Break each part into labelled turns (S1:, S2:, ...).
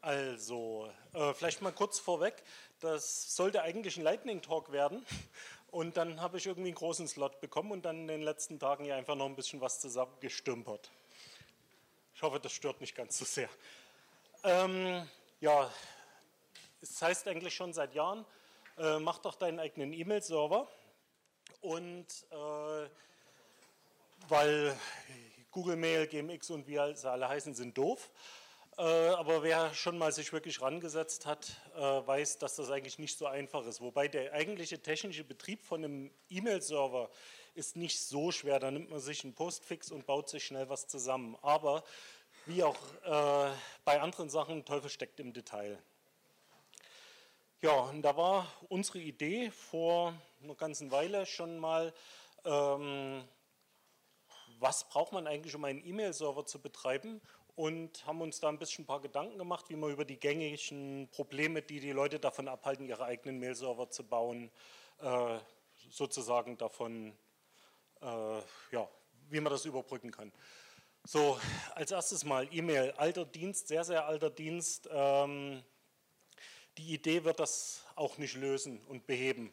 S1: Also, äh, vielleicht mal kurz vorweg, das sollte eigentlich ein Lightning Talk werden und dann habe ich irgendwie einen großen Slot bekommen und dann in den letzten Tagen hier einfach noch ein bisschen was zusammengestümpert. Ich hoffe, das stört nicht ganz so sehr. Ähm, ja, es heißt eigentlich schon seit Jahren, äh, mach doch deinen eigenen E-Mail-Server und äh, weil Google Mail, GMX und wie sie alle heißen, sind doof. Äh, aber wer schon mal sich wirklich rangesetzt hat, äh, weiß, dass das eigentlich nicht so einfach ist. Wobei der eigentliche technische Betrieb von einem E-Mail-Server ist nicht so schwer. Da nimmt man sich einen Postfix und baut sich schnell was zusammen. Aber wie auch äh, bei anderen Sachen, Teufel steckt im Detail. Ja, und da war unsere Idee vor einer ganzen Weile schon mal, ähm, was braucht man eigentlich, um einen E-Mail-Server zu betreiben und haben uns da ein bisschen ein paar Gedanken gemacht, wie man über die gängigen Probleme, die die Leute davon abhalten, ihre eigenen Mail-Server zu bauen, äh, sozusagen davon, äh, ja, wie man das überbrücken kann. So, als erstes mal E-Mail, alter Dienst, sehr, sehr alter Dienst. Ähm, die Idee wird das auch nicht lösen und beheben.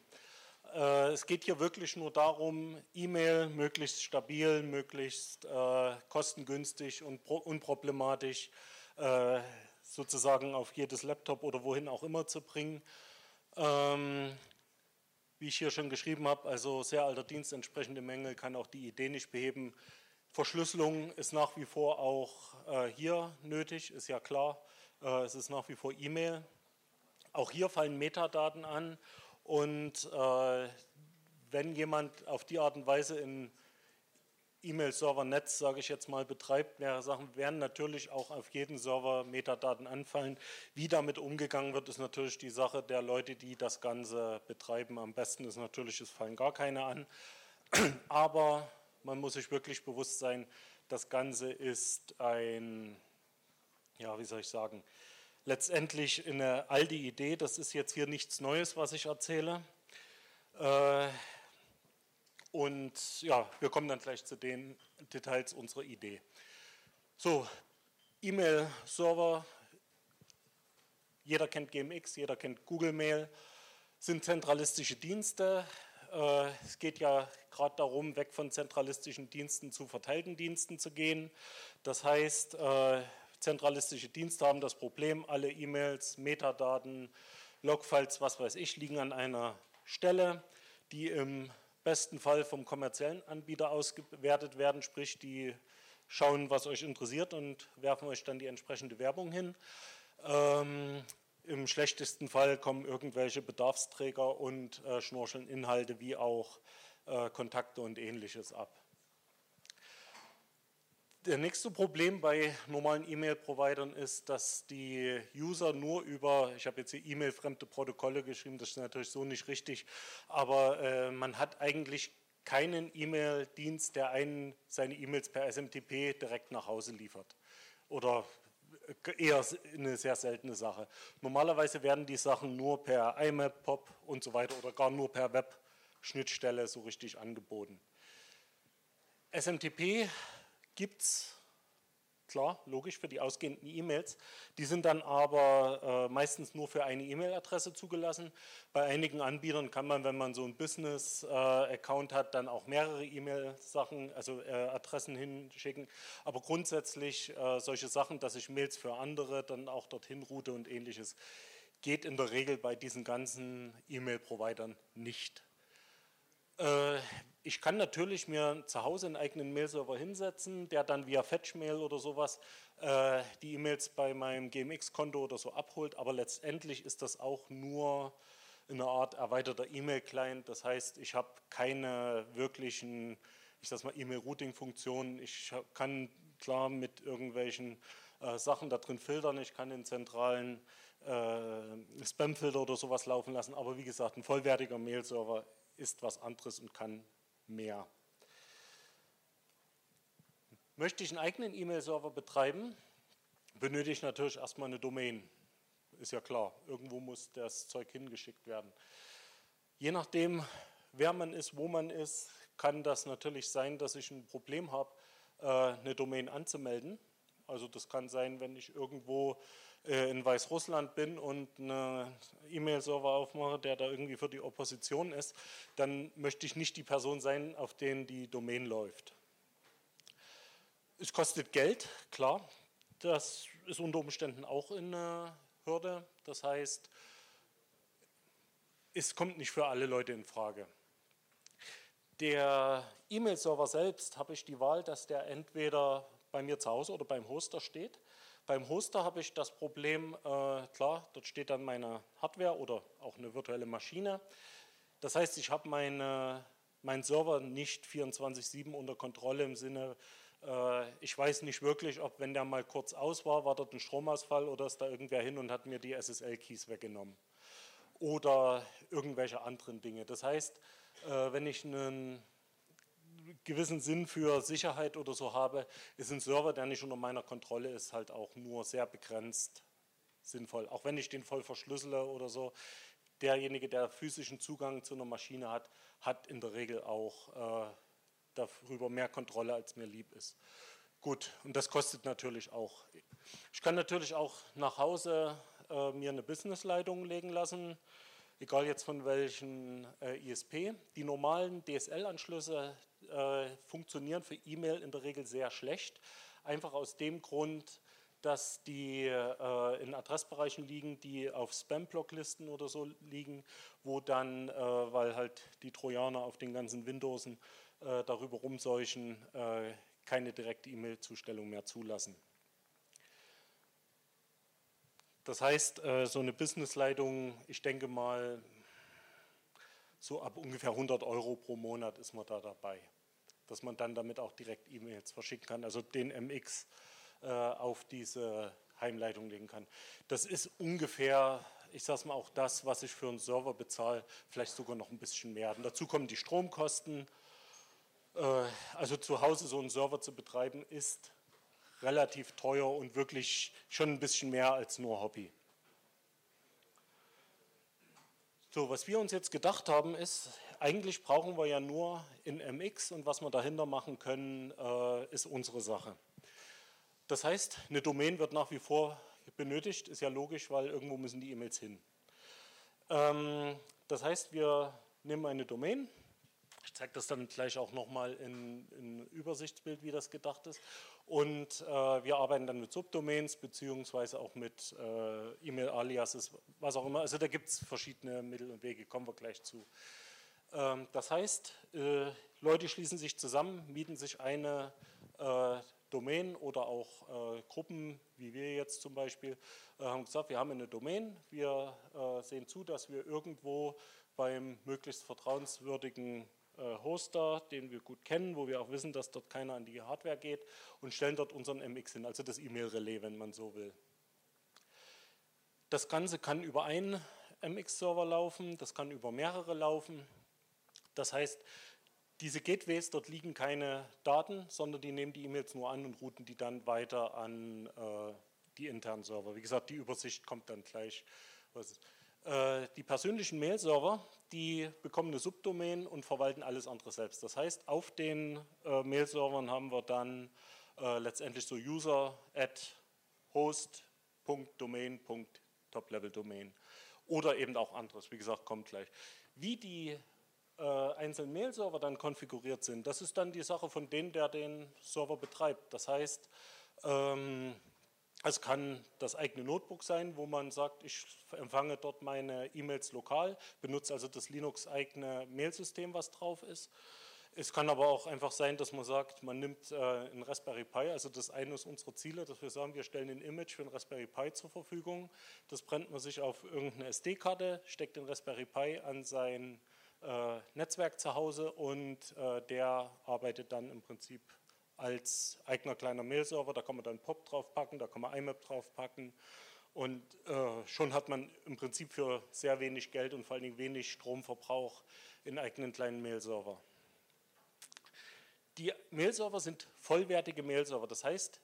S1: Äh, es geht hier wirklich nur darum, E-Mail möglichst stabil, möglichst äh, kostengünstig und unproblematisch äh, sozusagen auf jedes Laptop oder wohin auch immer zu bringen. Ähm, wie ich hier schon geschrieben habe, also sehr alter Dienst, entsprechende Mängel kann auch die Idee nicht beheben. Verschlüsselung ist nach wie vor auch äh, hier nötig, ist ja klar. Äh, es ist nach wie vor E-Mail. Auch hier fallen Metadaten an und äh, wenn jemand auf die Art und Weise in E-Mail-Server-Netz, sage ich jetzt mal, betreibt, mehrere Sachen, werden natürlich auch auf jeden Server Metadaten anfallen. Wie damit umgegangen wird, ist natürlich die Sache der Leute, die das Ganze betreiben. Am besten ist natürlich, es fallen gar keine an. Aber man muss sich wirklich bewusst sein, das Ganze ist ein, ja, wie soll ich sagen, letztendlich eine alte Idee. Das ist jetzt hier nichts Neues, was ich erzähle. Äh, und ja, wir kommen dann gleich zu den Details unserer Idee. So, E-Mail-Server, jeder kennt GMX, jeder kennt Google Mail, sind zentralistische Dienste. Äh, es geht ja gerade darum, weg von zentralistischen Diensten zu verteilten Diensten zu gehen. Das heißt, äh, zentralistische Dienste haben das Problem, alle E-Mails, Metadaten, Logfiles, was weiß ich, liegen an einer Stelle, die im besten Fall vom kommerziellen Anbieter ausgewertet werden, sprich die schauen, was euch interessiert und werfen euch dann die entsprechende Werbung hin. Ähm, Im schlechtesten Fall kommen irgendwelche Bedarfsträger und äh, schnorcheln Inhalte wie auch äh, Kontakte und ähnliches ab. Der nächste Problem bei normalen E-Mail-Providern ist, dass die User nur über, ich habe jetzt hier E-Mail-fremde Protokolle geschrieben, das ist natürlich so nicht richtig, aber äh, man hat eigentlich keinen E-Mail-Dienst, der einen seine E-Mails per SMTP direkt nach Hause liefert. Oder eher eine sehr seltene Sache. Normalerweise werden die Sachen nur per IMAP, POP und so weiter oder gar nur per Web-Schnittstelle so richtig angeboten. SMTP gibt es, klar, logisch, für die ausgehenden E-Mails. Die sind dann aber äh, meistens nur für eine E-Mail-Adresse zugelassen. Bei einigen Anbietern kann man, wenn man so einen Business-Account äh, hat, dann auch mehrere E-Mail-Sachen, also äh, Adressen hinschicken. Aber grundsätzlich äh, solche Sachen, dass ich Mails für andere dann auch dorthin route und ähnliches, geht in der Regel bei diesen ganzen E-Mail-Providern nicht. Äh, ich kann natürlich mir zu Hause einen eigenen Mail-Server hinsetzen, der dann via Fetchmail oder sowas äh, die E-Mails bei meinem GMX-Konto oder so abholt, aber letztendlich ist das auch nur eine Art erweiterter E-Mail-Client. Das heißt, ich habe keine wirklichen, ich sag mal, E-Mail-Routing-Funktionen. Ich kann klar mit irgendwelchen äh, Sachen da drin filtern. Ich kann den zentralen äh, Spam-Filter oder sowas laufen lassen. Aber wie gesagt, ein vollwertiger Mail-Server ist was anderes und kann mehr. Möchte ich einen eigenen E-Mail-Server betreiben, benötige ich natürlich erstmal eine Domain. Ist ja klar, irgendwo muss das Zeug hingeschickt werden. Je nachdem, wer man ist, wo man ist, kann das natürlich sein, dass ich ein Problem habe, äh, eine Domain anzumelden. Also das kann sein, wenn ich irgendwo in Weißrussland bin und einen E-Mail-Server aufmache, der da irgendwie für die Opposition ist, dann möchte ich nicht die Person sein, auf den die Domain läuft. Es kostet Geld, klar. Das ist unter Umständen auch eine Hürde. Das heißt, es kommt nicht für alle Leute in Frage. Der E-Mail-Server selbst habe ich die Wahl, dass der entweder bei mir zu Hause oder beim Hoster steht. Beim Hoster habe ich das Problem, äh, klar, dort steht dann meine Hardware oder auch eine virtuelle Maschine. Das heißt, ich habe meine, meinen Server nicht 24-7 unter Kontrolle im Sinne, äh, ich weiß nicht wirklich, ob wenn der mal kurz aus war, war dort ein Stromausfall oder ist da irgendwer hin und hat mir die SSL-Keys weggenommen. Oder irgendwelche anderen Dinge. Das heißt, äh, wenn ich einen gewissen Sinn für Sicherheit oder so habe, ist ein Server, der nicht unter meiner Kontrolle ist, halt auch nur sehr begrenzt sinnvoll. Auch wenn ich den voll verschlüssele oder so, derjenige, der physischen Zugang zu einer Maschine hat, hat in der Regel auch äh, darüber mehr Kontrolle, als mir lieb ist. Gut, und das kostet natürlich auch. Ich kann natürlich auch nach Hause äh, mir eine Businessleitung legen lassen egal jetzt von welchen äh, ISP. Die normalen DSL-Anschlüsse äh, funktionieren für E-Mail in der Regel sehr schlecht, einfach aus dem Grund, dass die äh, in Adressbereichen liegen, die auf Spam-Blocklisten oder so liegen, wo dann, äh, weil halt die Trojaner auf den ganzen Windowsen äh, darüber rumseuchen, äh, keine direkte E-Mail-Zustellung mehr zulassen. Das heißt, äh, so eine Businessleitung, ich denke mal, so ab ungefähr 100 Euro pro Monat ist man da dabei, dass man dann damit auch direkt E-Mails verschicken kann, also den MX äh, auf diese Heimleitung legen kann. Das ist ungefähr, ich sage mal auch das, was ich für einen Server bezahle, vielleicht sogar noch ein bisschen mehr. Und dazu kommen die Stromkosten. Äh, also zu Hause so einen Server zu betreiben, ist relativ teuer und wirklich schon ein bisschen mehr als nur Hobby. So, was wir uns jetzt gedacht haben, ist, eigentlich brauchen wir ja nur in MX und was wir dahinter machen können, äh, ist unsere Sache. Das heißt, eine Domain wird nach wie vor benötigt, ist ja logisch, weil irgendwo müssen die E-Mails hin. Ähm, das heißt, wir nehmen eine Domain, ich zeige das dann gleich auch nochmal in, in Übersichtsbild, wie das gedacht ist. Und äh, wir arbeiten dann mit Subdomains beziehungsweise auch mit äh, E-Mail-Aliases, was auch immer. Also da gibt es verschiedene Mittel und Wege, kommen wir gleich zu. Ähm, das heißt, äh, Leute schließen sich zusammen, mieten sich eine äh, Domain oder auch äh, Gruppen, wie wir jetzt zum Beispiel, äh, haben gesagt, wir haben eine Domain, wir sehen zu, dass wir irgendwo beim möglichst vertrauenswürdigen äh, Hoster, den wir gut kennen, wo wir auch wissen, dass dort keiner an die Hardware geht und stellen dort unseren MX hin, also das E-Mail-Relais, wenn man so will. Das Ganze kann über einen MX-Server laufen, das kann über mehrere laufen. Das heißt, diese Gateways, dort liegen keine Daten, sondern die nehmen die E-Mails nur an und routen die dann weiter an äh, die internen Server. Wie gesagt, die Übersicht kommt dann gleich. Was äh, die persönlichen Mail-Server, die bekommen eine Subdomain und verwalten alles andere selbst. Das heißt, auf den äh, Mail-Servern haben wir dann äh, letztendlich so user at host.domain.toplevel-domain oder eben auch anderes. Wie gesagt, kommt gleich. Wie die äh, einzelnen Mail-Server dann konfiguriert sind, das ist dann die Sache von dem, der den Server betreibt. Das heißt, ähm, es kann das eigene Notebook sein, wo man sagt, ich empfange dort meine E-Mails lokal, benutze also das Linux-eigene Mailsystem, was drauf ist. Es kann aber auch einfach sein, dass man sagt, man nimmt äh, ein Raspberry Pi, also das ist eines unserer Ziele, dass wir sagen, wir stellen ein Image für ein Raspberry Pi zur Verfügung. Das brennt man sich auf irgendeine SD-Karte, steckt den Raspberry Pi an sein äh, Netzwerk zu Hause und äh, der arbeitet dann im Prinzip als eigener kleiner Mail-Server. Da kann man dann POP draufpacken, da kann man IMAP draufpacken. Und äh, schon hat man im Prinzip für sehr wenig Geld und vor allen Dingen wenig Stromverbrauch einen eigenen kleinen Mail-Server. Die Mail-Server sind vollwertige Mail-Server. Das heißt,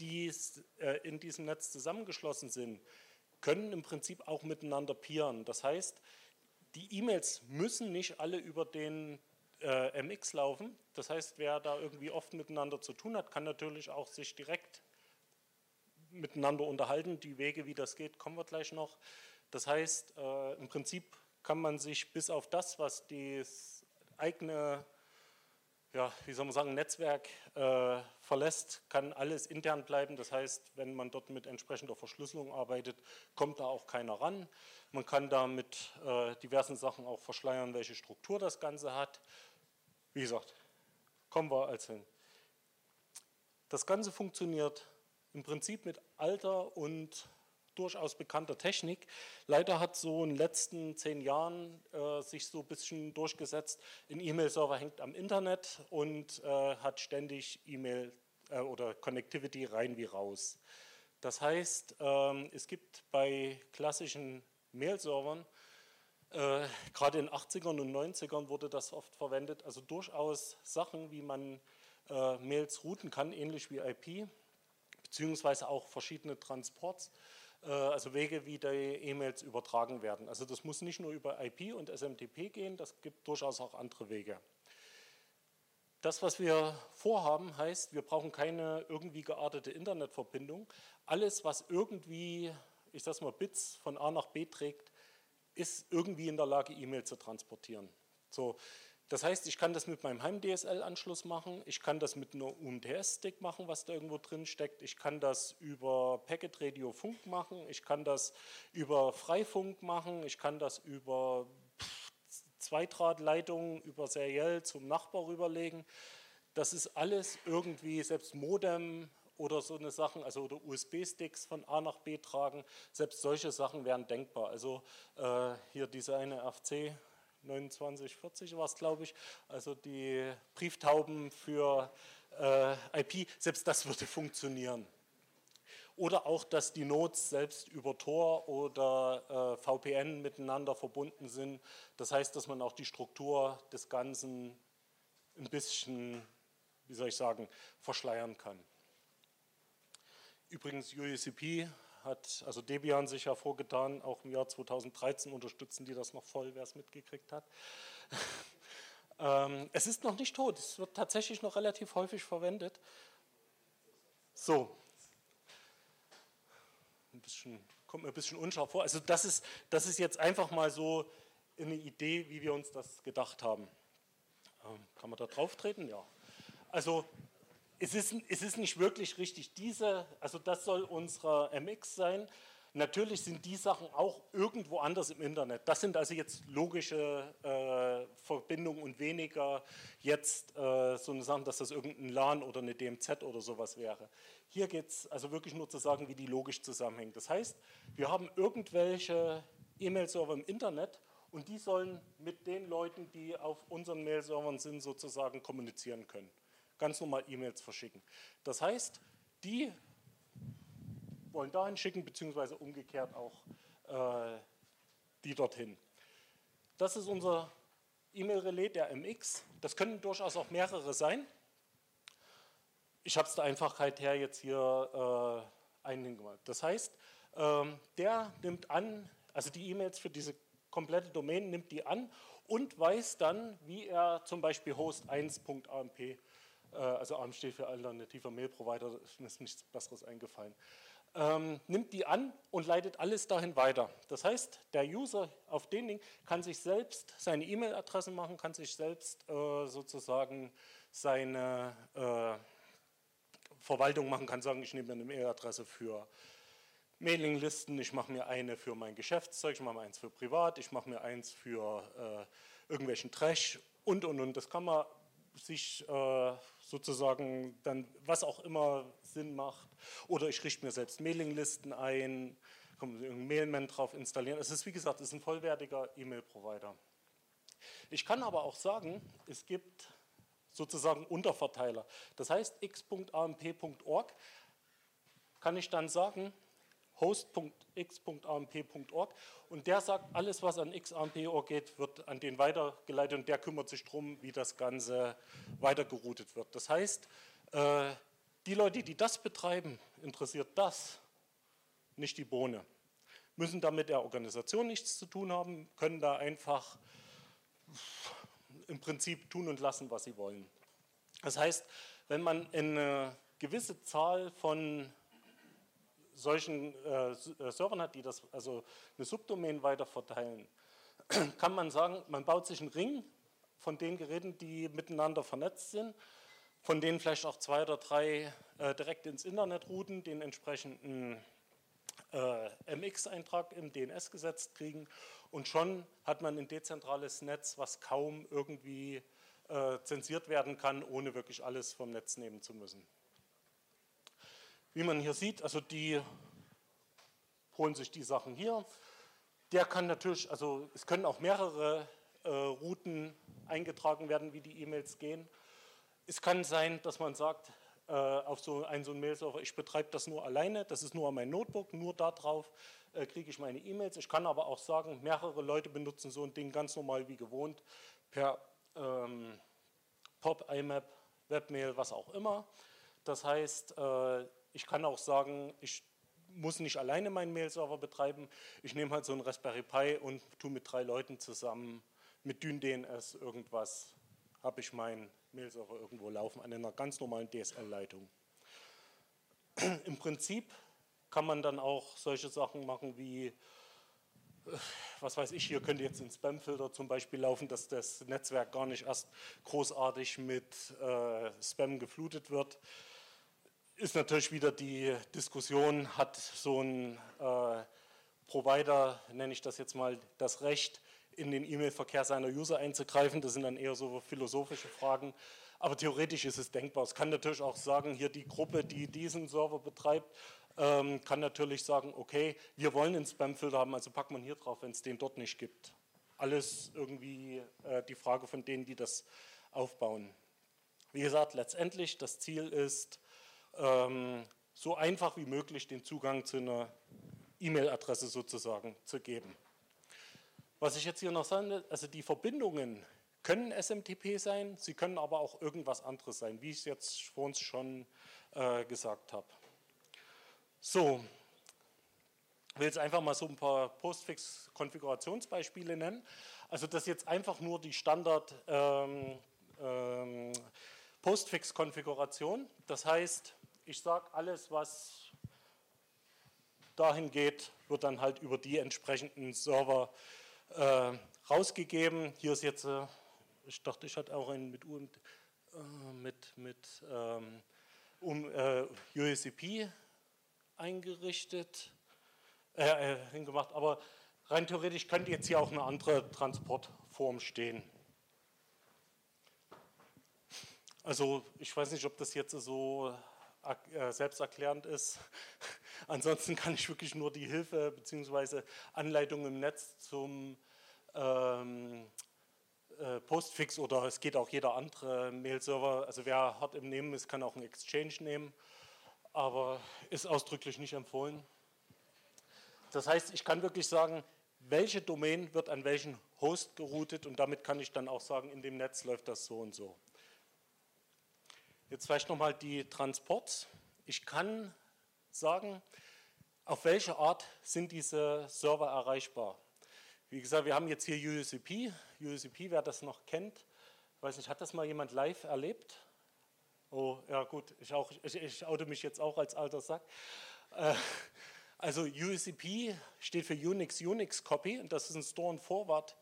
S1: die äh, in diesem Netz zusammengeschlossen sind, können im Prinzip auch miteinander peeren. Das heißt, die E-Mails müssen nicht alle über den äh, MX laufen. Das heißt, wer da irgendwie oft miteinander zu tun hat, kann natürlich auch sich direkt miteinander unterhalten. Die Wege, wie das geht, kommen wir gleich noch. Das heißt, äh, im Prinzip kann man sich bis auf das, was das eigene ja, wie soll man sagen, Netzwerk äh, verlässt, kann alles intern bleiben. Das heißt, wenn man dort mit entsprechender Verschlüsselung arbeitet, kommt da auch keiner ran. Man kann da mit äh, diversen Sachen auch verschleiern, welche Struktur das Ganze hat. Wie gesagt, kommen wir als hin. Das Ganze funktioniert im Prinzip mit alter und durchaus bekannter Technik. Leider hat so in den letzten zehn Jahren äh, sich so ein bisschen durchgesetzt, ein E-Mail-Server hängt am Internet und äh, hat ständig E-Mail äh, oder Connectivity rein wie raus. Das heißt, ähm, es gibt bei klassischen Mail-Servern, äh, gerade in den 80ern und 90ern wurde das oft verwendet, also durchaus Sachen, wie man äh, Mails routen kann, ähnlich wie IP, beziehungsweise auch verschiedene Transports äh, also Wege, wie die E-Mails übertragen werden. Also das muss nicht nur über IP und SMTP gehen, das gibt durchaus auch andere Wege. Das, was wir vorhaben, heißt, wir brauchen keine irgendwie geartete Internetverbindung. Alles, was irgendwie, ich sage mal, Bits von A nach B trägt, ist irgendwie in der Lage, E-Mail zu transportieren. So, das heißt, ich kann das mit meinem Heim-DSL-Anschluss machen, ich kann das mit einer UMTS-Stick machen, was da irgendwo drin steckt, ich kann das über Packet Radio Funk machen, ich kann das über Freifunk machen, ich kann das über Zweidrahtleitungen, über seriell zum Nachbar rüberlegen. Das ist alles irgendwie, selbst Modem oder so eine Sachen, also oder USB-Sticks von A nach B tragen, selbst solche Sachen wären denkbar. Also äh, hier diese eine FC 2940 war es, glaube ich, also die Brieftauben für äh, IP, selbst das würde funktionieren. Oder auch, dass die Nodes selbst über Tor oder äh, VPN miteinander verbunden sind. Das heißt, dass man auch die Struktur des Ganzen ein bisschen, wie soll ich sagen, verschleiern kann. Übrigens, UECP hat also Debian sich hervorgetan, auch im Jahr 2013 unterstützen die das noch voll, wer es mitgekriegt hat. ähm, es ist noch nicht tot, es wird tatsächlich noch relativ häufig verwendet. So, ein bisschen, kommt mir ein bisschen unscharf vor. Also das ist, das ist jetzt einfach mal so eine Idee, wie wir uns das gedacht haben. Ähm, kann man da drauf treten? Ja. Also es ist, es ist nicht wirklich richtig diese, also das soll unsere MX sein. Natürlich sind die Sachen auch irgendwo anders im Internet. Das sind also jetzt logische äh, Verbindungen und weniger jetzt äh, so eine Sache, dass das irgendein LAN oder eine DMZ oder sowas wäre. Hier geht es also wirklich nur zu sagen, wie die logisch zusammenhängen. Das heißt, wir haben irgendwelche E-Mail-Server im Internet und die sollen mit den Leuten, die auf unseren Mail-Servern sind, sozusagen kommunizieren können ganz normal E-Mails verschicken. Das heißt, die wollen dahin schicken, beziehungsweise umgekehrt auch äh, die dorthin. Das ist unser E-Mail-Relais der MX. Das können durchaus auch mehrere sein. Ich habe es der Einfachheit her jetzt hier äh, eingemacht. Das heißt, ähm, der nimmt an, also die E-Mails für diese komplette Domain nimmt die an und weiß dann, wie er zum Beispiel host1.amp äh, also ARM steht für alternativer Mail Provider, mir ist nichts Besseres eingefallen, ähm, nimmt die an und leitet alles dahin weiter. Das heißt, der User auf den Ding kann sich selbst seine E-Mail-Adressen machen, kann sich selbst äh, sozusagen seine äh, Verwaltung machen, kann sagen, ich nehme eine Mail-Adresse für Mailinglisten, ich mache mir eine für mein Geschäftszeug, ich mache mir eins für privat, ich mache mir eins für äh, irgendwelchen Trash und und und. Das kann man sich äh, sozusagen dann, was auch immer Sinn macht, oder ich richte mir selbst Mailinglisten ein, kann man Mailman drauf installieren. Es ist wie gesagt, es ist ein vollwertiger E-Mail-Provider. Ich kann aber auch sagen, es gibt sozusagen Unterverteiler. Das heißt, x.amp.org kann ich dann sagen, host.x.amp.org und der sagt, alles was an xamp.org geht, wird an den weitergeleitet und der kümmert sich darum, wie das Ganze weitergeroutet wird. Das heißt, äh, die Leute, die das betreiben, interessiert das, nicht die Bohne. Müssen damit der Organisation nichts zu tun haben, können da einfach im Prinzip tun und lassen, was sie wollen. Das heißt, wenn man eine gewisse Zahl von solchen äh, Servern hat, die das also eine Subdomain weiter verteilen, kann man sagen, man baut sich einen Ring von den Geräten, die miteinander vernetzt sind, von denen vielleicht auch zwei oder drei äh, direkt ins Internet routen, den entsprechenden äh, MX-Eintrag im DNS gesetzt kriegen und schon hat man ein dezentrales Netz, was kaum irgendwie äh, zensiert werden kann, ohne wirklich alles vom Netz nehmen zu müssen. Wie man hier sieht, also die holen sich die Sachen hier. Der kann natürlich, also es können auch mehrere äh, Routen eingetragen werden, wie die E-Mails gehen. Es kann sein, dass man sagt, äh, auf so einen so Mail-Server, ich betreibe das nur alleine, das ist nur mein Notebook, nur darauf äh, kriege ich meine E-Mails. Ich kann aber auch sagen, mehrere Leute benutzen so ein Ding ganz normal wie gewohnt per ähm, POP, IMAP, Webmail, was auch immer. Das heißt, äh, ich kann auch sagen, ich muss nicht alleine meinen Mail-Server betreiben. Ich nehme halt so ein Raspberry Pi und tue mit drei Leuten zusammen mit DynDNS irgendwas, habe ich meinen Mail-Server irgendwo laufen an einer ganz normalen DSL-Leitung. Im Prinzip kann man dann auch solche Sachen machen wie was weiß ich, hier könnte jetzt ein Spamfilter zum Beispiel laufen, dass das Netzwerk gar nicht erst großartig mit äh, Spam geflutet wird. Ist natürlich wieder die Diskussion, hat so ein äh, Provider, nenne ich das jetzt mal, das Recht, in den E-Mail-Verkehr seiner User einzugreifen. Das sind dann eher so philosophische Fragen. Aber theoretisch ist es denkbar. Es kann natürlich auch sagen, hier die Gruppe, die diesen Server betreibt, ähm, kann natürlich sagen, okay, wir wollen einen Spamfilter haben, also packt man hier drauf, wenn es den dort nicht gibt. Alles irgendwie äh, die Frage von denen, die das aufbauen. Wie gesagt, letztendlich das Ziel ist, ähm, so einfach wie möglich den Zugang zu einer E-Mail-Adresse sozusagen zu geben. Was ich jetzt hier noch sagen will, also die Verbindungen können SMTP sein, sie können aber auch irgendwas anderes sein, wie ich es jetzt vor uns schon äh, gesagt habe. So, ich will jetzt einfach mal so ein paar Postfix-Konfigurationsbeispiele nennen. Also das ist jetzt einfach nur die Standard ähm, ähm, Postfix-Konfiguration. Das heißt, ich sage, alles, was dahin geht, wird dann halt über die entsprechenden Server äh, rausgegeben. Hier ist jetzt, äh, ich dachte, ich hatte auch einen mit, U äh, mit, mit ähm, um, äh, USCP eingerichtet, äh, äh, hingemacht, aber rein theoretisch könnte jetzt hier auch eine andere Transportform stehen. Also ich weiß nicht, ob das jetzt so äh, selbsterklärend ist. Ansonsten kann ich wirklich nur die Hilfe bzw. Anleitung im Netz zum ähm, äh, Postfix oder es geht auch jeder andere Mail-Server. Also wer hart im Nehmen ist, kann auch einen Exchange nehmen aber ist ausdrücklich nicht empfohlen. Das heißt, ich kann wirklich sagen, welche Domain wird an welchen Host geroutet und damit kann ich dann auch sagen, in dem Netz läuft das so und so. Jetzt vielleicht nochmal die Transports. Ich kann sagen, auf welche Art sind diese Server erreichbar. Wie gesagt, wir haben jetzt hier USCP. USCP, wer das noch kennt, weiß nicht, hat das mal jemand live erlebt? Oh, ja gut, ich, auch, ich, ich oute mich jetzt auch als alter Sack. Äh, also USCP steht für Unix Unix Copy und das ist ein Store and Forward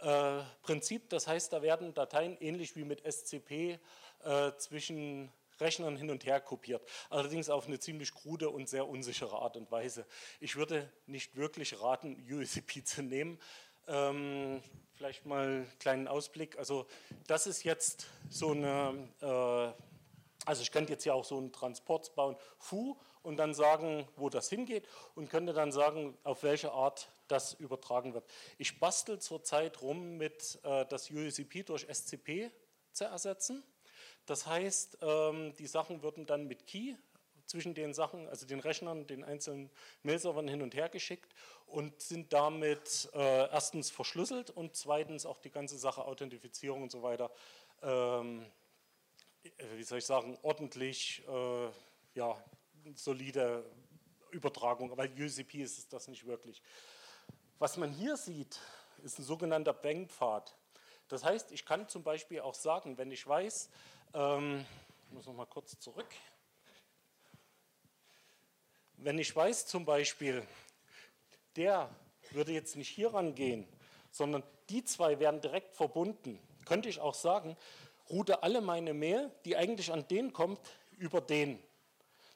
S1: äh, Prinzip. Das heißt, da werden Dateien ähnlich wie mit SCP äh, zwischen Rechnern hin und her kopiert. Allerdings auf eine ziemlich krude und sehr unsichere Art und Weise. Ich würde nicht wirklich raten, USCP zu nehmen. Ähm, vielleicht mal einen kleinen Ausblick. Also das ist jetzt so eine äh, also ich könnte jetzt ja auch so einen Transport bauen, Fu, und dann sagen, wo das hingeht und könnte dann sagen, auf welche Art das übertragen wird. Ich bastel zurzeit rum mit äh, das USCP durch SCP zu ersetzen. Das heißt, ähm, die Sachen würden dann mit Key zwischen den Sachen, also den Rechnern, den einzelnen Mail-Servern hin und her geschickt und sind damit äh, erstens verschlüsselt und zweitens auch die ganze Sache Authentifizierung und so weiter ähm, wie soll ich sagen, ordentlich, äh, ja, solide Übertragung, weil UCP ist es das nicht wirklich. Was man hier sieht, ist ein sogenannter Bankpfad. Das heißt, ich kann zum Beispiel auch sagen, wenn ich weiß, ähm, ich muss noch mal kurz zurück, Wenn ich weiß zum Beispiel, der würde jetzt nicht hier rangehen, sondern die zwei werden direkt verbunden, könnte ich auch sagen, route alle meine Mail, die eigentlich an den kommt, über den.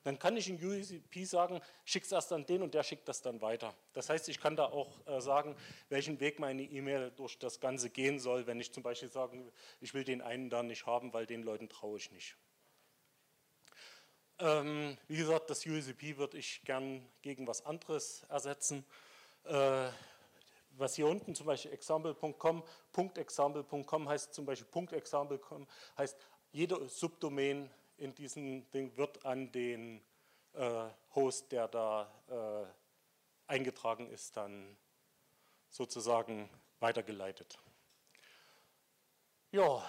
S1: Dann kann ich in UCP sagen, schick es erst an den und der schickt das dann weiter. Das heißt, ich kann da auch äh, sagen, welchen Weg meine E-Mail durch das Ganze gehen soll, wenn ich zum Beispiel sage, ich will den einen da nicht haben, weil den Leuten traue ich nicht. Ähm, wie gesagt, das UCP würde ich gern gegen was anderes ersetzen. Äh, was hier unten zum Beispiel example.com, .example.com heißt zum Beispiel .example.com heißt jede Subdomain in diesem Ding wird an den äh, Host, der da äh, eingetragen ist, dann sozusagen weitergeleitet. Ja,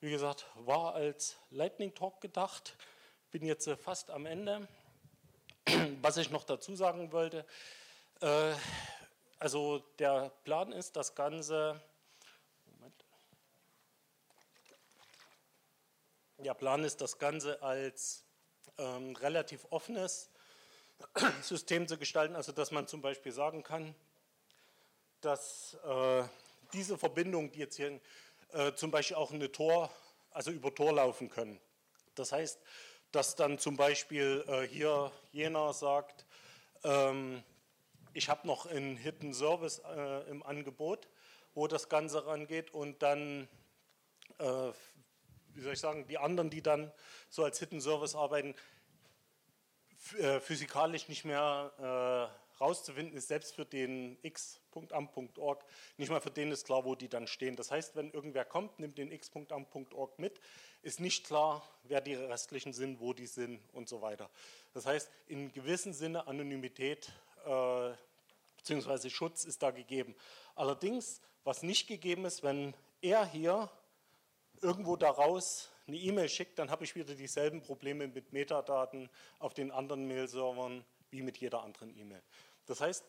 S1: wie gesagt, war als Lightning Talk gedacht. Bin jetzt äh, fast am Ende. Was ich noch dazu sagen wollte, äh, also der Plan ist, das Ganze Der Plan ist, das Ganze als ähm, relativ offenes System zu gestalten, also dass man zum Beispiel sagen kann, dass äh, diese Verbindungen, die jetzt hier äh, zum Beispiel auch eine Tor, also über Tor laufen können. Das heißt, dass dann zum Beispiel äh, hier jener sagt, ähm, ich habe noch einen Hidden Service äh, im Angebot, wo das Ganze rangeht und dann äh, wie soll ich sagen, die anderen, die dann so als Hidden Service arbeiten, äh, physikalisch nicht mehr äh, rauszufinden ist, selbst für den x.am.org, nicht mal für den ist klar, wo die dann stehen. Das heißt, wenn irgendwer kommt, nimmt den x.am.org mit, ist nicht klar, wer die restlichen sind, wo die sind und so weiter. Das heißt, in gewissem Sinne Anonymität äh, bzw. Schutz ist da gegeben. Allerdings, was nicht gegeben ist, wenn er hier irgendwo daraus eine E-Mail schickt, dann habe ich wieder dieselben Probleme mit Metadaten auf den anderen Mail-Servern wie mit jeder anderen E-Mail. Das heißt,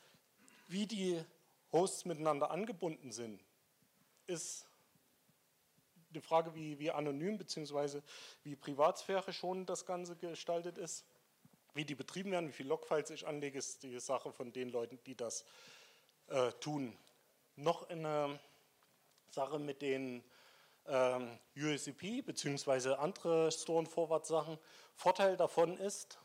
S1: wie die Hosts miteinander angebunden sind, ist die Frage, wie, wie anonym bzw. wie Privatsphäre schon das Ganze gestaltet ist. Wie die betrieben werden, wie viele Logfiles ich anlege, ist die Sache von den Leuten, die das äh, tun. Noch eine Sache mit den ähm, USCP bzw. andere Store- und Forward-Sachen. Vorteil davon ist,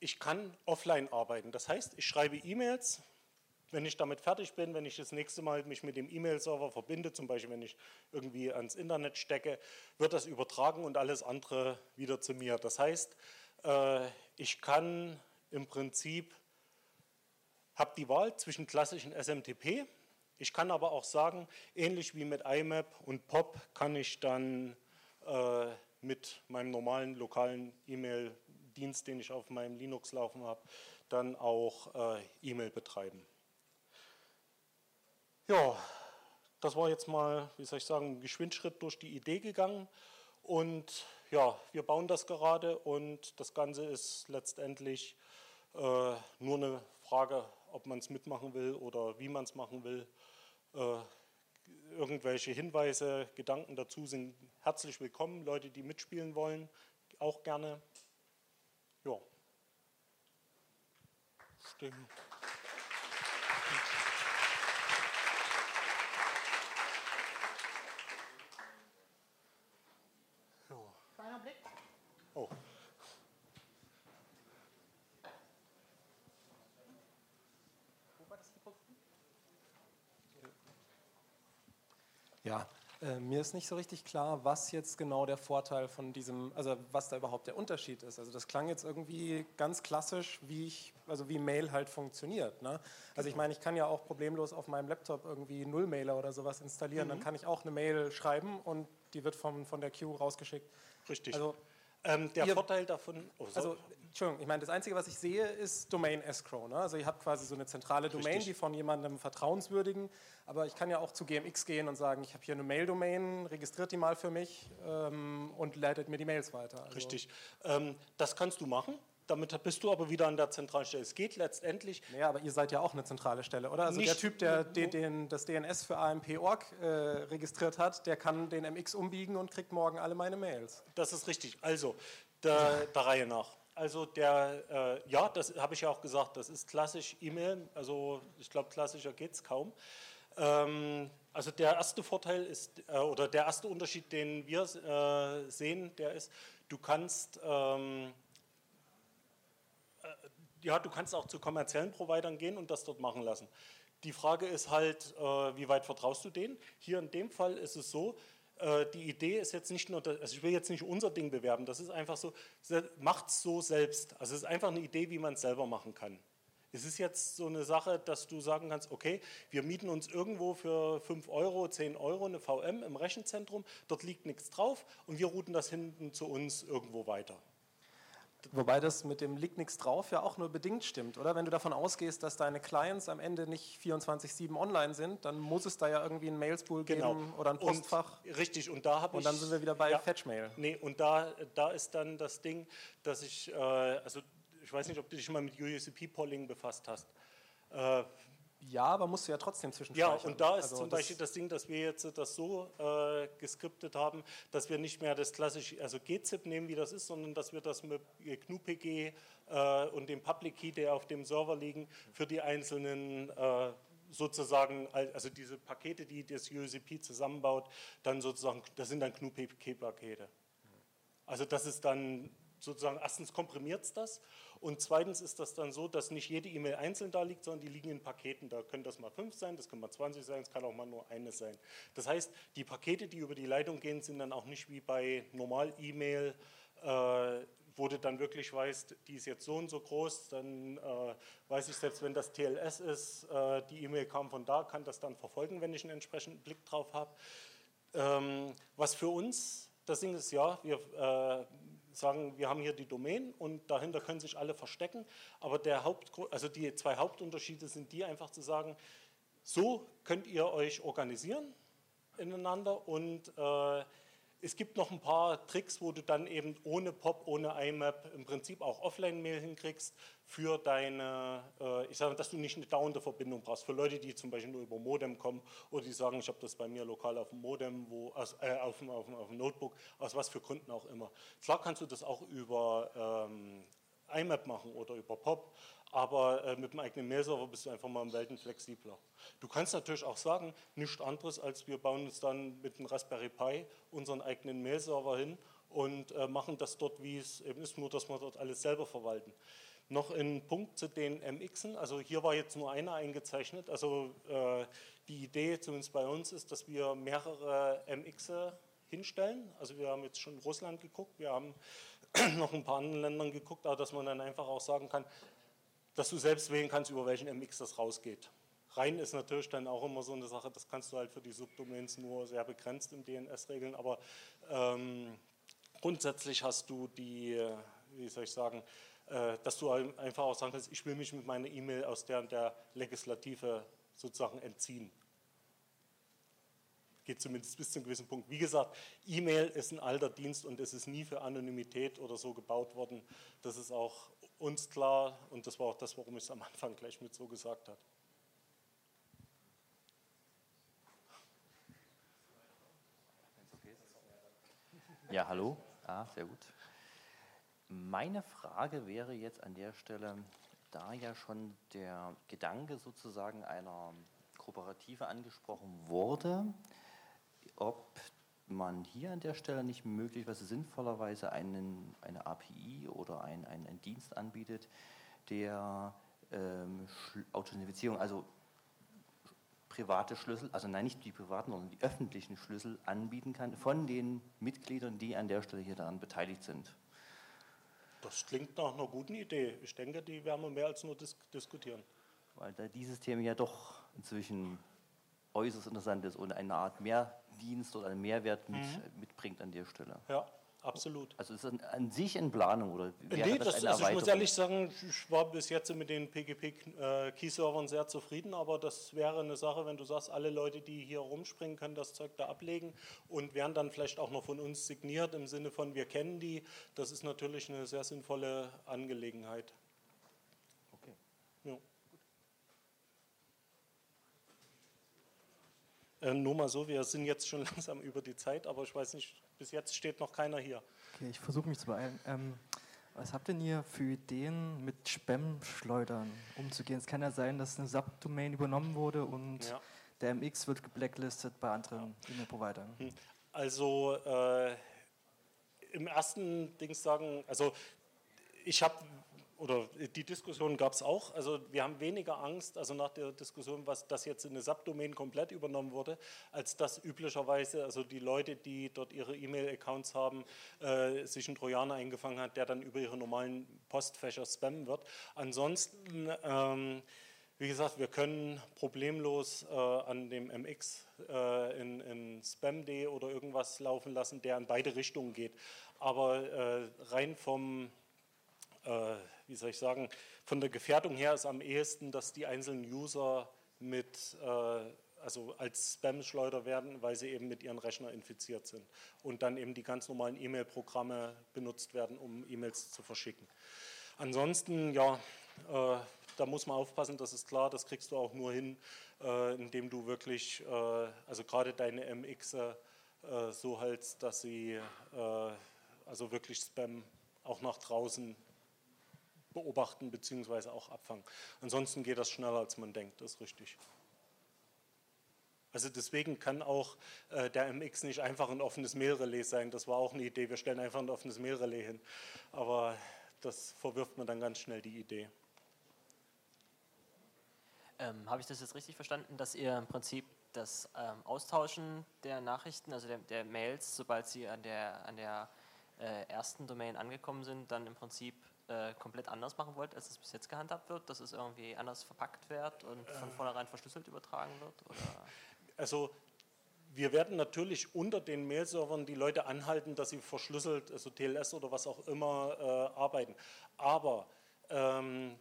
S1: ich kann offline arbeiten. Das heißt, ich schreibe E-Mails, wenn ich damit fertig bin, wenn ich das nächste Mal mich mit dem E-Mail-Server verbinde, zum Beispiel wenn ich irgendwie ans Internet stecke, wird das übertragen und alles andere wieder zu mir. Das heißt, äh, ich kann im Prinzip, habe die Wahl zwischen klassischen SMTP, ich kann aber auch sagen, ähnlich wie mit IMAP und POP kann ich dann äh, mit meinem normalen lokalen E-Mail-Dienst, den ich auf meinem Linux laufen habe, dann auch äh, E-Mail betreiben. Ja, das war jetzt mal, wie soll ich sagen, ein Geschwindschritt durch die Idee gegangen. Und ja, wir bauen das gerade und das Ganze ist letztendlich äh, nur eine Frage, ob man es mitmachen will oder wie man es machen will. Äh, irgendwelche Hinweise, Gedanken dazu sind herzlich willkommen. Leute, die mitspielen wollen, auch gerne. Ja. Stimmt. Kleiner Blick. Oh.
S2: Ja, äh, mir ist nicht so richtig klar, was jetzt genau der Vorteil von diesem, also was da überhaupt der Unterschied ist. Also das klang jetzt irgendwie ganz klassisch, wie ich, also wie Mail halt funktioniert. Ne? Also ich meine, ich kann ja auch problemlos auf meinem Laptop irgendwie Nullmailer oder sowas installieren. Mhm. Dann kann ich auch eine Mail schreiben und die wird vom, von der Queue rausgeschickt.
S1: Richtig. Also ähm, der ihr, Vorteil davon.
S2: Oh, so. Also, Entschuldigung, ich meine, das Einzige, was ich sehe, ist Domain Escrow. Ne? Also, ihr habt quasi so eine zentrale Domain, Richtig. die von jemandem vertrauenswürdigen. Aber ich kann ja auch zu GMX gehen und sagen, ich habe hier eine Mail-Domain, registriert die mal für mich ähm, und leitet mir die Mails weiter.
S1: Also Richtig. Ähm, das kannst du machen. Damit bist du aber wieder an der zentralen Stelle. Es geht letztendlich.
S2: Ja, aber ihr seid ja auch eine zentrale Stelle, oder? Also der Typ, der den, den, das DNS für AMP.org äh, registriert hat, der kann den MX umbiegen und kriegt morgen alle meine Mails.
S1: Das ist richtig. Also, der, der Reihe nach. Also der, äh, ja, das habe ich ja auch gesagt, das ist klassisch E-Mail, also ich glaube, klassischer geht es kaum. Ähm, also der erste Vorteil ist, äh, oder der erste Unterschied, den wir äh, sehen, der ist, du kannst, ähm, äh, ja, du kannst auch zu kommerziellen Providern gehen und das dort machen lassen. Die Frage ist halt, äh, wie weit vertraust du denen? Hier in dem Fall ist es so, äh, die Idee ist jetzt nicht nur, also ich will jetzt nicht unser Ding bewerben, das ist einfach so, macht es so selbst. Also es ist einfach eine Idee, wie man es selber machen kann. Es ist jetzt so eine Sache, dass du sagen kannst, okay, wir mieten uns irgendwo für 5 Euro, 10 Euro eine VM im Rechenzentrum, dort liegt nichts drauf und wir routen das hinten zu uns irgendwo weiter.
S2: Wobei das mit dem liegt nichts drauf ja auch nur bedingt stimmt, oder? Wenn du davon ausgehst, dass deine Clients am Ende nicht 24-7 online sind, dann muss es da ja irgendwie ein Mailspool genau. geben oder ein Postfach.
S1: Und, richtig, und da habe
S2: ich. Und dann sind wir wieder bei ja, Fetchmail.
S1: Nee, und da, da ist dann das Ding, dass ich, äh, also ich weiß nicht, ob du dich mal mit UUCP-Polling befasst hast.
S2: Äh, ja, aber musst du ja trotzdem
S1: zwischenspeichern. Ja, und da ist also zum Beispiel das Ding, dass wir jetzt das so äh, geskriptet haben, dass wir nicht mehr das klassische, also GZIP nehmen, wie das ist, sondern dass wir das mit GNU-PG äh, und dem Public Key, der auf dem Server liegen, für die einzelnen äh, sozusagen, also diese Pakete, die das UCP zusammenbaut, dann sozusagen, das sind dann GNU-PG-Pakete. Also das ist dann sozusagen, erstens komprimiert es das und zweitens ist das dann so, dass nicht jede E-Mail einzeln da liegt, sondern die liegen in Paketen. Da können das mal fünf sein, das können mal 20 sein, es kann auch mal nur eine sein. Das heißt, die Pakete, die über die Leitung gehen, sind dann auch nicht wie bei Normal-E-Mail, äh, wo du dann wirklich weißt, die ist jetzt so und so groß, dann äh, weiß ich selbst, wenn das TLS ist, äh, die E-Mail kam von da, kann das dann verfolgen, wenn ich einen entsprechenden Blick drauf habe. Ähm, was für uns das Ding ist, ja, wir äh, sagen, wir haben hier die Domain und dahinter können sich alle verstecken. Aber der Haupt, also die zwei Hauptunterschiede sind die einfach zu sagen, so könnt ihr euch organisieren ineinander und äh, es gibt noch ein paar Tricks, wo du dann eben ohne POP, ohne IMAP im Prinzip auch Offline-Mail hinkriegst für deine, äh, ich sage, dass du nicht eine dauernde Verbindung brauchst. Für Leute, die zum Beispiel nur über Modem kommen oder die sagen, ich habe das bei mir lokal auf dem Modem, wo, aus, äh, auf, dem, auf, auf dem Notebook, aus was für Gründen auch immer. Klar kannst du das auch über ähm, IMAP machen oder über POP, aber äh, mit dem eigenen Mail-Server bist du einfach mal im Welten flexibler. Du kannst natürlich auch sagen, nichts anderes, als wir bauen uns dann mit dem Raspberry Pi unseren eigenen Mail-Server hin und äh, machen das dort, wie es eben ist, nur dass wir dort alles selber verwalten. Noch ein Punkt zu den MXen, also hier war jetzt nur einer eingezeichnet, also äh, die Idee zumindest bei uns ist, dass wir mehrere MXe hinstellen, also wir haben jetzt schon Russland geguckt, wir haben noch ein paar anderen Ländern geguckt, aber dass man dann einfach auch sagen kann, dass du selbst wählen kannst, über welchen MX das rausgeht. Rein ist natürlich dann auch immer so eine Sache, das kannst du halt für die Subdomains nur sehr begrenzt im DNS regeln, aber ähm, grundsätzlich hast du die, wie soll ich sagen, äh, dass du einfach auch sagen kannst, ich will mich mit meiner E-Mail aus der, der Legislative sozusagen entziehen. Geht zumindest bis zu einem gewissen Punkt. Wie gesagt, E-Mail ist ein alter Dienst und es ist nie für Anonymität oder so gebaut worden. Das ist auch uns klar und das war auch das, warum ich es am Anfang gleich mit so gesagt habe.
S3: Ja, hallo. Ah, sehr gut. Meine Frage wäre jetzt an der Stelle, da ja schon der Gedanke sozusagen einer Kooperative angesprochen wurde, ob man hier an der Stelle nicht möglicherweise sinnvollerweise einen, eine API oder einen, einen Dienst anbietet, der ähm, Authentifizierung, also private Schlüssel, also nein, nicht die privaten, sondern die öffentlichen Schlüssel anbieten kann von den Mitgliedern, die an der Stelle hier daran beteiligt sind.
S1: Das klingt nach einer guten Idee. Ich denke, die werden wir mehr als nur dis diskutieren.
S3: Weil da dieses Thema ja doch inzwischen äußerst interessant ist und eine Art Mehrdienst oder einen Mehrwert mit, mhm. mitbringt an der Stelle.
S1: Ja, absolut.
S3: Also ist es an sich in Planung oder
S1: nee, das, das also Ich muss ehrlich sagen, ich war bis jetzt mit den PGP-Key-Servern sehr zufrieden, aber das wäre eine Sache, wenn du sagst, alle Leute, die hier rumspringen, können das Zeug da ablegen und werden dann vielleicht auch noch von uns signiert im Sinne von, wir kennen die. Das ist natürlich eine sehr sinnvolle Angelegenheit.
S3: Okay.
S1: Ja. Äh, nur mal so, wir sind jetzt schon langsam über die Zeit, aber ich weiß nicht, bis jetzt steht noch keiner hier.
S4: Okay, ich versuche mich zu beeilen. Ähm, Was habt denn ihr für Ideen, mit Spam-Schleudern umzugehen? Es kann ja sein, dass eine Subdomain übernommen wurde und ja. der MX wird geblacklistet bei anderen ja. E-Mail-Providern. Hm.
S1: Also äh, im ersten Ding sagen, also ich habe oder die Diskussion gab es auch. Also wir haben weniger Angst, also nach der Diskussion, was das jetzt in eine Subdomain komplett übernommen wurde, als dass üblicherweise also die Leute, die dort ihre E-Mail-Accounts haben, äh, sich ein Trojaner eingefangen hat, der dann über ihre normalen Postfächer spammen wird. Ansonsten ähm, wie gesagt, wir können problemlos äh, an dem MX äh, in, in Spam.de oder irgendwas laufen lassen, der in beide Richtungen geht. Aber äh, rein vom äh, wie soll ich sagen, von der Gefährdung her ist am ehesten, dass die einzelnen User mit, äh, also als Spam-Schleuder werden, weil sie eben mit ihren Rechner infiziert sind und dann eben die ganz normalen E-Mail-Programme benutzt werden, um E-Mails zu verschicken. Ansonsten, ja, äh, da muss man aufpassen, das ist klar, das kriegst du auch nur hin, äh, indem du wirklich, also gerade deine MX so hältst, dass sie also wirklich Spam auch nach draußen beobachten bzw. auch abfangen. Ansonsten geht das schneller, als man denkt, das ist richtig. Also deswegen kann auch äh, der MX nicht einfach ein offenes Mailrelais sein. Das war auch eine Idee. Wir stellen einfach ein offenes Mailrelais hin. Aber das verwirft man dann ganz schnell die Idee.
S5: Ähm, Habe ich das jetzt richtig verstanden, dass ihr im Prinzip das ähm, Austauschen der Nachrichten, also der, der, Mails, sobald sie an der, an der äh, ersten Domain angekommen sind, dann im Prinzip äh, komplett anders machen wollt, als es bis jetzt gehandhabt wird, dass es irgendwie anders verpackt wird und von vornherein verschlüsselt übertragen wird? Oder?
S1: Also wir werden natürlich unter den Mail-Servern die Leute anhalten, dass sie verschlüsselt, also TLS oder was auch immer, äh, arbeiten. Aber ähm,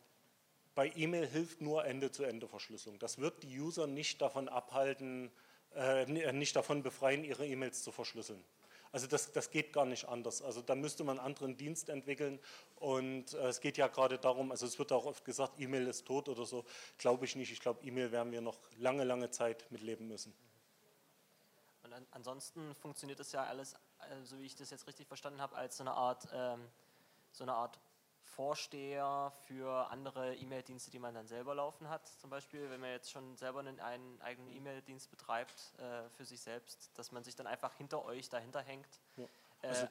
S1: bei E-Mail hilft nur Ende-zu-Ende-Verschlüsselung. Das wird die User nicht davon abhalten, äh, nicht davon befreien, ihre E-Mails zu verschlüsseln. Also das, das geht gar nicht anders. Also da müsste man einen anderen Dienst entwickeln und äh, es geht ja gerade darum, also es wird auch oft gesagt, E-Mail ist tot oder so. Glaube ich nicht. Ich glaube, E-Mail werden wir noch lange, lange Zeit mitleben müssen.
S5: Und an, ansonsten funktioniert das ja alles, äh, so wie ich das jetzt richtig verstanden habe, als so eine Art, ähm, so eine Art Vorsteher für andere E-Mail-Dienste, die man dann selber laufen hat. Zum Beispiel, wenn man jetzt schon selber einen, einen eigenen E-Mail-Dienst betreibt äh, für sich selbst, dass man sich dann einfach hinter euch dahinter hängt. Ja. Äh, also, äh,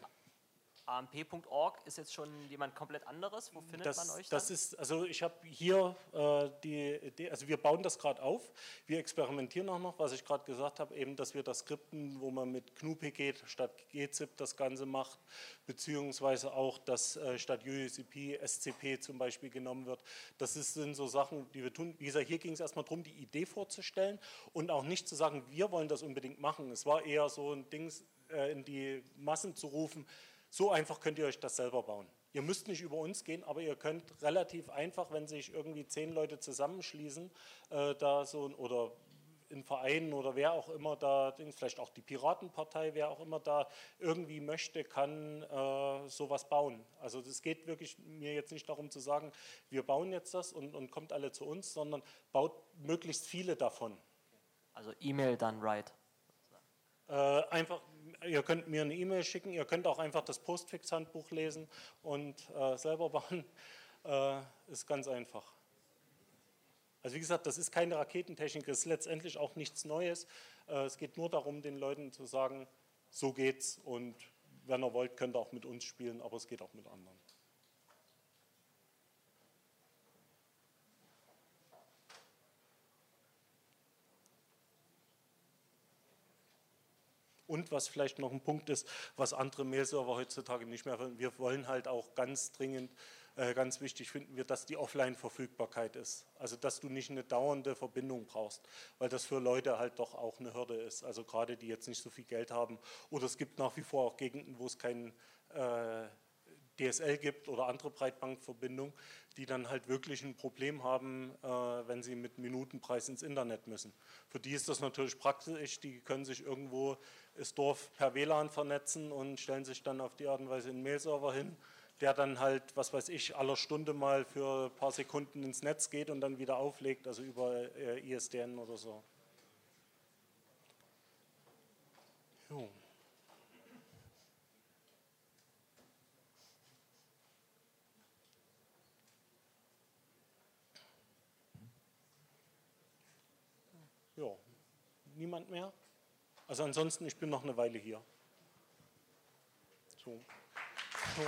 S5: AMP.org ist jetzt schon jemand komplett anderes. Wo findet
S1: das,
S5: man euch?
S1: Das dann? ist, also ich habe hier äh, die, die, also wir bauen das gerade auf. Wir experimentieren auch noch, was ich gerade gesagt habe, eben, dass wir das Skripten, wo man mit GNU-PG statt gzip das Ganze macht, beziehungsweise auch, dass äh, statt USCP SCP zum Beispiel genommen wird. Das ist, sind so Sachen, die wir tun. Wie gesagt, hier ging es erstmal darum, die Idee vorzustellen und auch nicht zu sagen, wir wollen das unbedingt machen. Es war eher so ein Ding, äh, in die Massen zu rufen, so einfach könnt ihr euch das selber bauen. Ihr müsst nicht über uns gehen, aber ihr könnt relativ einfach, wenn sich irgendwie zehn Leute zusammenschließen, äh, da so oder in Vereinen oder wer auch immer da, vielleicht auch die Piratenpartei, wer auch immer da irgendwie möchte, kann äh, sowas bauen. Also es geht wirklich mir jetzt nicht darum zu sagen, wir bauen jetzt das und, und kommt alle zu uns, sondern baut möglichst viele davon.
S5: Also E-Mail dann right.
S1: Äh, einfach ihr könnt mir eine E-Mail schicken, ihr könnt auch einfach das Postfix-Handbuch lesen und äh, selber bauen. Äh, ist ganz einfach. Also wie gesagt, das ist keine Raketentechnik, das ist letztendlich auch nichts Neues. Äh, es geht nur darum, den Leuten zu sagen, so geht's und wenn ihr wollt, könnt ihr auch mit uns spielen, aber es geht auch mit anderen. Und was vielleicht noch ein Punkt ist, was andere Mail-Server heutzutage nicht mehr wollen, wir wollen halt auch ganz dringend, äh, ganz wichtig finden wir, dass die Offline-Verfügbarkeit ist. Also dass du nicht eine dauernde Verbindung brauchst, weil das für Leute halt doch auch eine Hürde ist. Also gerade die jetzt nicht so viel Geld haben. Oder es gibt nach wie vor auch Gegenden, wo es kein äh, DSL gibt oder andere Breitbandverbindungen, die dann halt wirklich ein Problem haben, äh, wenn sie mit Minutenpreis ins Internet müssen. Für die ist das natürlich praktisch, die können sich irgendwo das Dorf per WLAN vernetzen und stellen sich dann auf die Art und Weise einen Mailserver hin, der dann halt, was weiß ich, aller Stunde mal für ein paar Sekunden ins Netz geht und dann wieder auflegt, also über äh, ISDN oder so. Jo. ja, niemand mehr? Also ansonsten, ich bin noch eine Weile hier. So. so.